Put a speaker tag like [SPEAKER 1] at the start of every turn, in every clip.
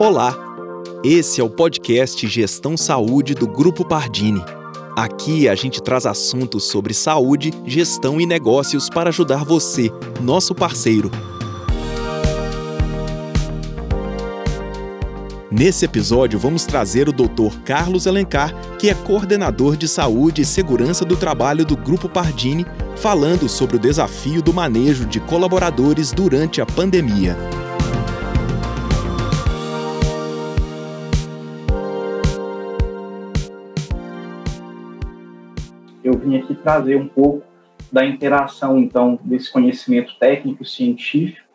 [SPEAKER 1] Olá! Esse é o podcast Gestão Saúde do Grupo Pardini. Aqui a gente traz assuntos sobre saúde, gestão e negócios para ajudar você, nosso parceiro. Nesse episódio, vamos trazer o Dr. Carlos Alencar, que é coordenador de saúde e segurança do trabalho do Grupo Pardini, falando sobre o desafio do manejo de colaboradores durante a pandemia.
[SPEAKER 2] Eu vim aqui trazer um pouco da interação, então, desse conhecimento técnico científico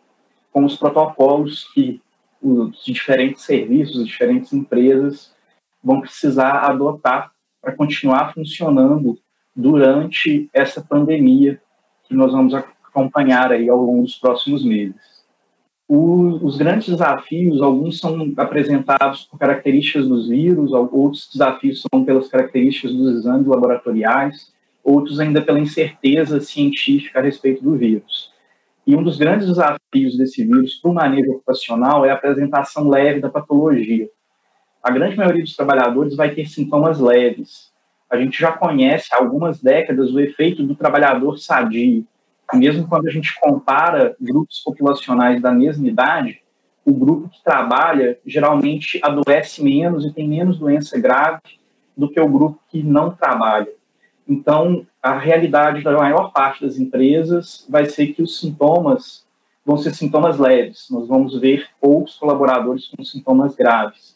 [SPEAKER 2] com os protocolos que os diferentes serviços, as diferentes empresas vão precisar adotar para continuar funcionando durante essa pandemia que nós vamos acompanhar aí ao longo dos próximos meses. Os grandes desafios, alguns são apresentados por características dos vírus, outros desafios são pelas características dos exames laboratoriais, outros ainda pela incerteza científica a respeito do vírus. E um dos grandes desafios desse vírus para o manejo ocupacional é a apresentação leve da patologia. A grande maioria dos trabalhadores vai ter sintomas leves. A gente já conhece há algumas décadas o efeito do trabalhador sadio, mesmo quando a gente compara grupos populacionais da mesma idade, o grupo que trabalha geralmente adoece menos e tem menos doença grave do que o grupo que não trabalha. Então, a realidade da maior parte das empresas vai ser que os sintomas vão ser sintomas leves. Nós vamos ver poucos colaboradores com sintomas graves.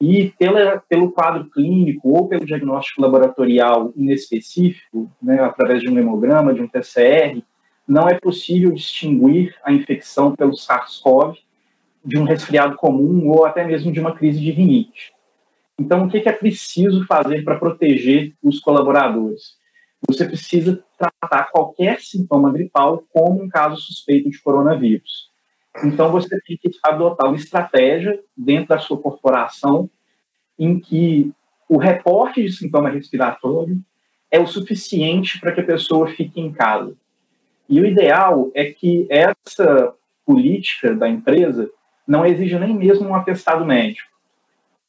[SPEAKER 2] E pela, pelo quadro clínico ou pelo diagnóstico laboratorial inespecífico, né, através de um hemograma, de um PCR, não é possível distinguir a infecção pelo SARS-CoV de um resfriado comum ou até mesmo de uma crise de rinite. Então, o que é preciso fazer para proteger os colaboradores? Você precisa tratar qualquer sintoma gripal como um caso suspeito de coronavírus. Então, você tem que adotar uma estratégia dentro da sua corporação em que o reporte de sintoma respiratório é o suficiente para que a pessoa fique em casa. E o ideal é que essa política da empresa não exija nem mesmo um atestado médico.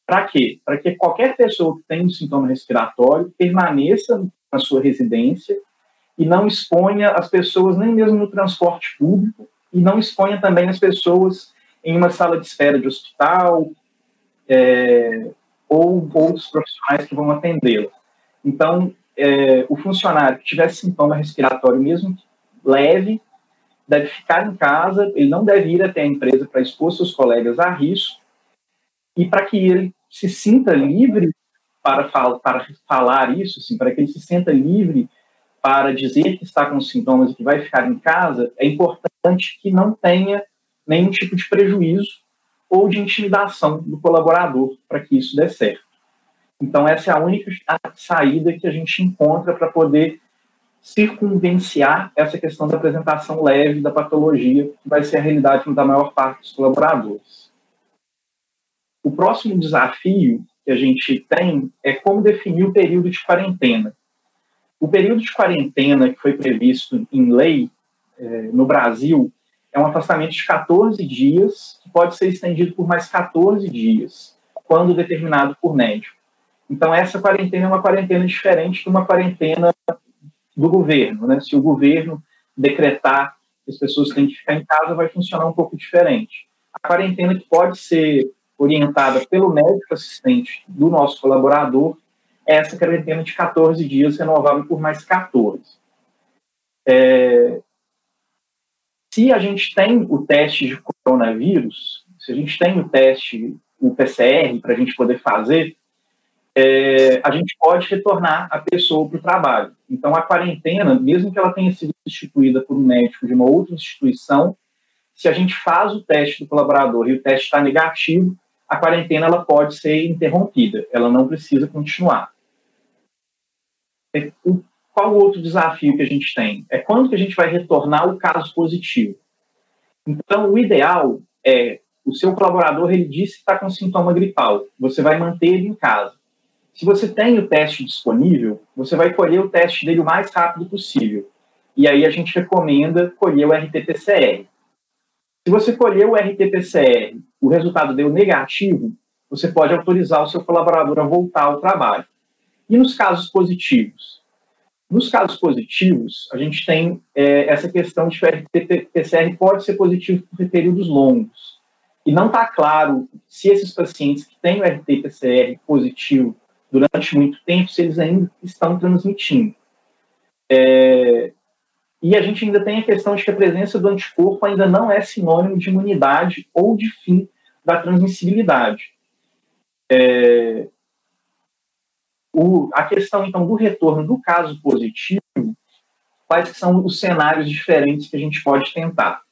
[SPEAKER 2] Para quê? Para que qualquer pessoa que tenha um sintoma respiratório permaneça na sua residência e não exponha as pessoas nem mesmo no transporte público e não exponha também as pessoas em uma sala de espera de hospital é, ou outros profissionais que vão atendê-la. Então, é, o funcionário que tiver sintoma respiratório, mesmo leve, deve ficar em casa, ele não deve ir até a empresa para expor seus colegas a risco e para que ele se sinta livre para, fal para falar isso, assim, para que ele se sinta livre para dizer que está com sintomas e que vai ficar em casa, é importante que não tenha nenhum tipo de prejuízo ou de intimidação do colaborador para que isso dê certo. Então, essa é a única saída que a gente encontra para poder circunvenciar essa questão da apresentação leve da patologia, que vai ser a realidade da maior parte dos colaboradores. O próximo desafio que a gente tem é como definir o período de quarentena. O período de quarentena que foi previsto em lei eh, no Brasil é um afastamento de 14 dias, que pode ser estendido por mais 14 dias, quando determinado por médico. Então, essa quarentena é uma quarentena diferente de uma quarentena do governo. Né? Se o governo decretar que as pessoas têm que ficar em casa, vai funcionar um pouco diferente. A quarentena que pode ser orientada pelo médico assistente do nosso colaborador essa quarentena de 14 dias, renovável por mais 14. É, se a gente tem o teste de coronavírus, se a gente tem o teste, o PCR, para a gente poder fazer, é, a gente pode retornar a pessoa para o trabalho. Então, a quarentena, mesmo que ela tenha sido instituída por um médico de uma outra instituição, se a gente faz o teste do colaborador e o teste está negativo, a quarentena ela pode ser interrompida, ela não precisa continuar. É, qual o outro desafio que a gente tem? É quando que a gente vai retornar o caso positivo. Então, o ideal é o seu colaborador ele disse que está com sintoma gripal, você vai manter ele em casa. Se você tem o teste disponível, você vai colher o teste dele o mais rápido possível. E aí a gente recomenda colher o RT-PCR. Se você colher o RT-PCR, o resultado deu negativo, você pode autorizar o seu colaborador a voltar ao trabalho. E nos casos positivos? Nos casos positivos, a gente tem é, essa questão de que o RT-PCR pode ser positivo por períodos longos. E não está claro se esses pacientes que têm o RT-PCR positivo durante muito tempo, se eles ainda estão transmitindo. É, e a gente ainda tem a questão de que a presença do anticorpo ainda não é sinônimo de imunidade ou de fim da transmissibilidade. É, o, a questão, então, do retorno do caso positivo, quais são os cenários diferentes que a gente pode tentar?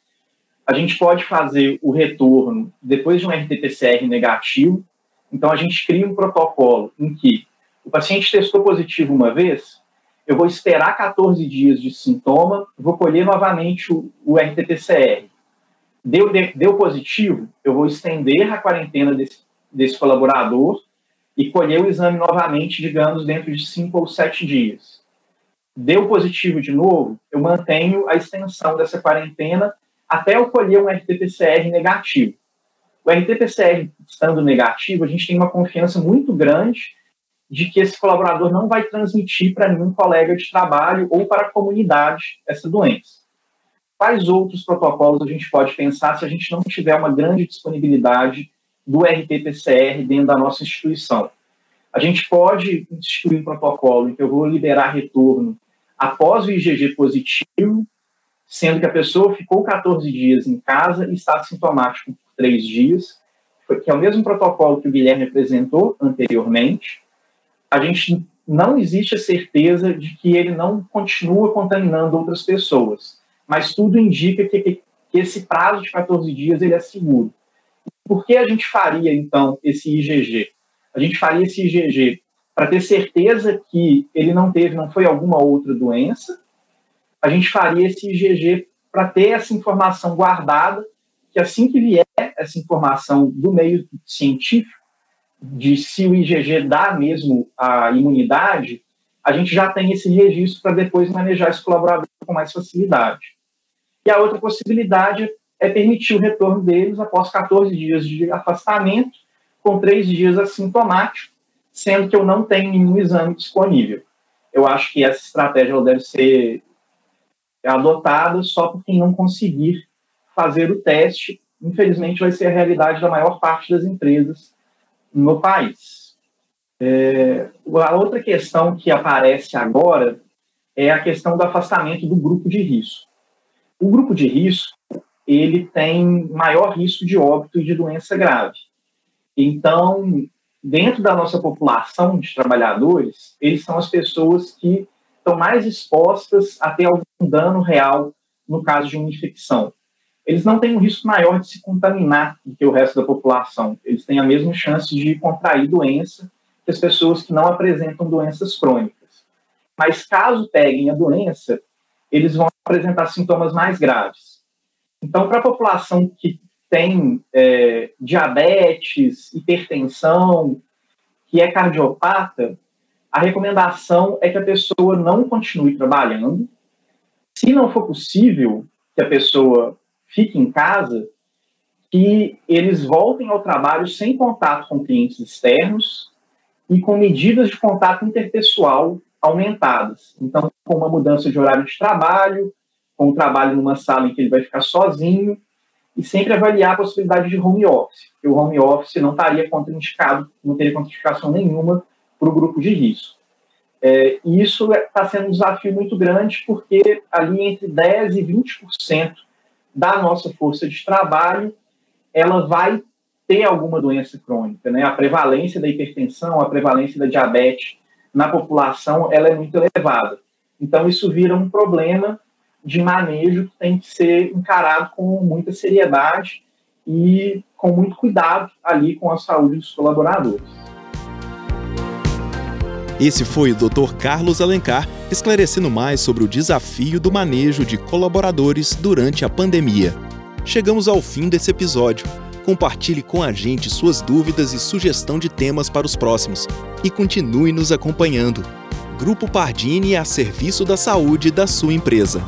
[SPEAKER 2] A gente pode fazer o retorno depois de um RT-PCR negativo, então a gente cria um protocolo em que o paciente testou positivo uma vez, eu vou esperar 14 dias de sintoma, vou colher novamente o, o RT-PCR. Deu, deu positivo, eu vou estender a quarentena desse, desse colaborador e colher o exame novamente, digamos, dentro de cinco ou sete dias. Deu positivo de novo, eu mantenho a extensão dessa quarentena até eu colher um RT-PCR negativo. O RT-PCR estando negativo, a gente tem uma confiança muito grande de que esse colaborador não vai transmitir para nenhum colega de trabalho ou para a comunidade essa doença. Quais outros protocolos a gente pode pensar se a gente não tiver uma grande disponibilidade do RT-PCR dentro da nossa instituição. A gente pode instituir um protocolo em que eu vou liberar retorno após o IgG positivo, sendo que a pessoa ficou 14 dias em casa e está sintomático por 3 dias, que é o mesmo protocolo que o Guilherme apresentou anteriormente. A gente não existe a certeza de que ele não continua contaminando outras pessoas, mas tudo indica que, que esse prazo de 14 dias ele é seguro. Por que a gente faria, então, esse IgG? A gente faria esse IgG para ter certeza que ele não teve, não foi alguma outra doença. A gente faria esse IgG para ter essa informação guardada, que assim que vier essa informação do meio científico, de se o IgG dá mesmo a imunidade, a gente já tem esse registro para depois manejar esse colaborador com mais facilidade. E a outra possibilidade é permitir o retorno deles após 14 dias de afastamento, com três dias assintomático, sendo que eu não tenho nenhum exame disponível. Eu acho que essa estratégia deve ser adotada só por quem não conseguir fazer o teste. Infelizmente, vai ser a realidade da maior parte das empresas no país. É, a outra questão que aparece agora é a questão do afastamento do grupo de risco. O grupo de risco ele tem maior risco de óbito e de doença grave. Então, dentro da nossa população de trabalhadores, eles são as pessoas que estão mais expostas a ter algum dano real no caso de uma infecção. Eles não têm um risco maior de se contaminar do que o resto da população. Eles têm a mesma chance de contrair doença que as pessoas que não apresentam doenças crônicas. Mas caso peguem a doença, eles vão apresentar sintomas mais graves. Então, para a população que tem é, diabetes, hipertensão, que é cardiopata, a recomendação é que a pessoa não continue trabalhando. Se não for possível que a pessoa fique em casa, que eles voltem ao trabalho sem contato com clientes externos e com medidas de contato interpessoal aumentadas. Então, com uma mudança de horário de trabalho, com o trabalho numa sala em que ele vai ficar sozinho e sempre avaliar a possibilidade de home office, porque o home office não estaria contraindicado, não teria contraindicação nenhuma para o grupo de risco. É, e isso está sendo um desafio muito grande, porque ali entre 10% e 20% da nossa força de trabalho, ela vai ter alguma doença crônica. Né? A prevalência da hipertensão, a prevalência da diabetes na população, ela é muito elevada. Então, isso vira um problema de manejo que tem que ser encarado com muita seriedade e com muito cuidado ali com a saúde dos colaboradores.
[SPEAKER 1] Esse foi o Dr. Carlos Alencar esclarecendo mais sobre o desafio do manejo de colaboradores durante a pandemia. Chegamos ao fim desse episódio. Compartilhe com a gente suas dúvidas e sugestão de temas para os próximos e continue nos acompanhando. Grupo Pardini a serviço da saúde da sua empresa.